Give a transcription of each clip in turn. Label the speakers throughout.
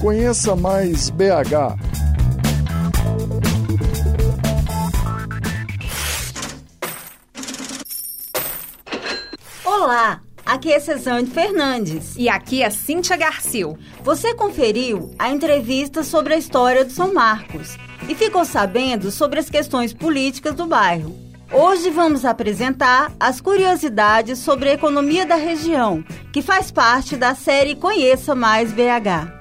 Speaker 1: Conheça mais BH.
Speaker 2: Olá, aqui é Cezanne Fernandes.
Speaker 3: E aqui é Cíntia Garcia.
Speaker 2: Você conferiu a entrevista sobre a história de São Marcos e ficou sabendo sobre as questões políticas do bairro. Hoje vamos apresentar as curiosidades sobre a economia da região, que faz parte da série Conheça Mais BH.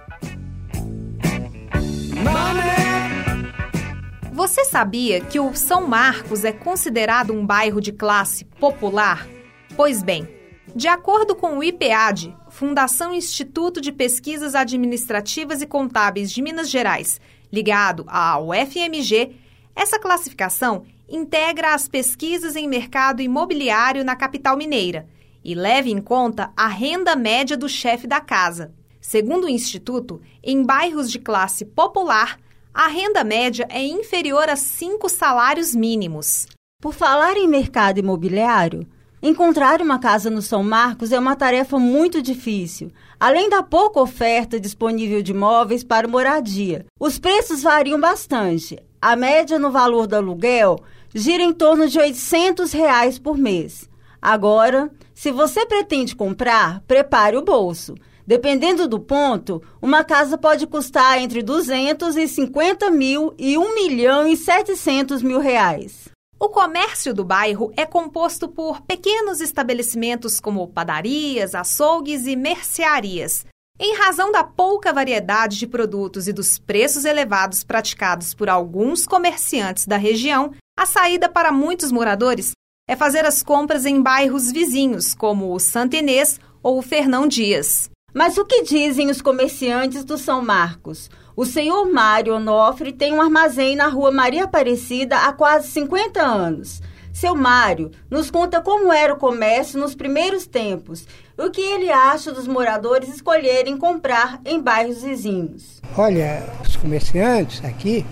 Speaker 3: Você sabia que o São Marcos é considerado um bairro de classe popular? Pois bem, de acordo com o IPAD, Fundação Instituto de Pesquisas Administrativas e Contábeis de Minas Gerais, ligado ao FMG, essa classificação integra as pesquisas em mercado imobiliário na capital mineira e leva em conta a renda média do chefe da casa. Segundo o Instituto, em bairros de classe popular, a renda média é inferior a cinco salários mínimos.
Speaker 2: Por falar em mercado imobiliário, encontrar uma casa no São Marcos é uma tarefa muito difícil, além da pouca oferta disponível de imóveis para moradia. Os preços variam bastante. A média no valor do aluguel gira em torno de 800 reais por mês. Agora, se você pretende comprar, prepare o bolso. Dependendo do ponto, uma casa pode custar entre 250 mil e 1 milhão e 700 mil reais.
Speaker 3: O comércio do bairro é composto por pequenos estabelecimentos como padarias, açougues e mercearias. Em razão da pouca variedade de produtos e dos preços elevados praticados por alguns comerciantes da região, a saída para muitos moradores é fazer as compras em bairros vizinhos, como o Santa Inês ou o Fernão Dias.
Speaker 2: Mas o que dizem os comerciantes do São Marcos? O senhor Mário Onofre tem um armazém na rua Maria Aparecida há quase 50 anos. Seu Mário nos conta como era o comércio nos primeiros tempos e o que ele acha dos moradores escolherem comprar em bairros vizinhos.
Speaker 4: Olha, os comerciantes aqui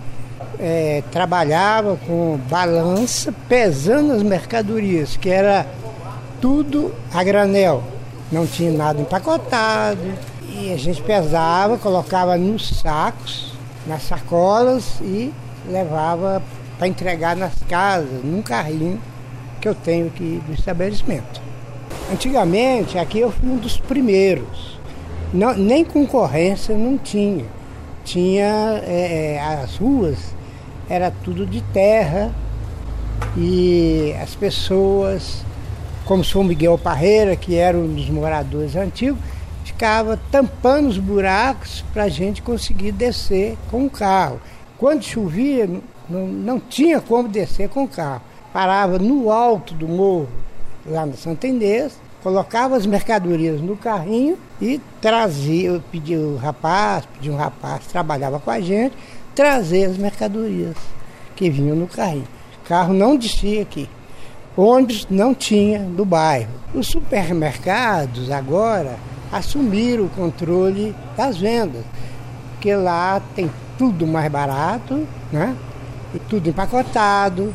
Speaker 4: é, trabalhava com balança, pesando as mercadorias, que era tudo a granel. Não tinha nada empacotado. E a gente pesava, colocava nos sacos, nas sacolas e levava para entregar nas casas, num carrinho que eu tenho aqui do estabelecimento. Antigamente, aqui eu fui um dos primeiros. Não, nem concorrência não tinha. Tinha é, é as ruas era tudo de terra e as pessoas, como São Miguel Parreira, que era um dos moradores antigos, ficava tampando os buracos para a gente conseguir descer com o carro. Quando chovia, não, não tinha como descer com o carro. Parava no alto do morro, lá no Santa Inês, colocava as mercadorias no carrinho e trazia, pedia o rapaz, pedia um rapaz, trabalhava com a gente, trazer as mercadorias que vinham no carrinho. O carro não descia aqui. Ônibus não tinha do bairro. Os supermercados agora assumiram o controle das vendas, porque lá tem tudo mais barato, né? E tudo empacotado,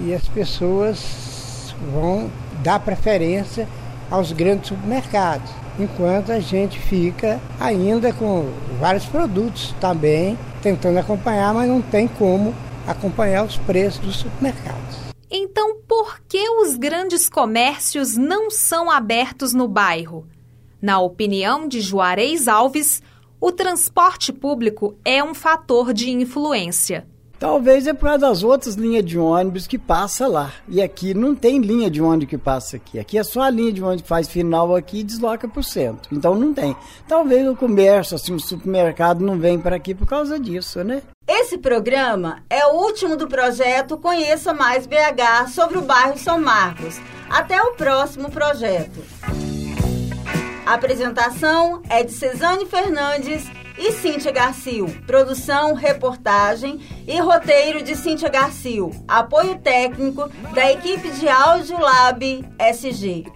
Speaker 4: e as pessoas vão dar preferência aos grandes supermercados, enquanto a gente fica ainda com vários produtos também tentando acompanhar, mas não tem como acompanhar os preços dos supermercados.
Speaker 3: Por que os grandes comércios não são abertos no bairro? Na opinião de Juarez Alves, o transporte público é um fator de influência.
Speaker 5: Talvez é por causa das outras linhas de ônibus que passa lá. E aqui não tem linha de ônibus que passa aqui. Aqui é só a linha de ônibus que faz final aqui e desloca para o centro. Então não tem. Talvez o comércio, assim, o supermercado não vem para aqui por causa disso, né?
Speaker 2: Esse programa é o último do projeto Conheça Mais BH sobre o bairro São Marcos. Até o próximo projeto. A apresentação é de Cezane Fernandes e Cíntia Garcio. Produção, reportagem e roteiro de Cíntia Garcio. Apoio técnico da equipe de Áudio Lab SG.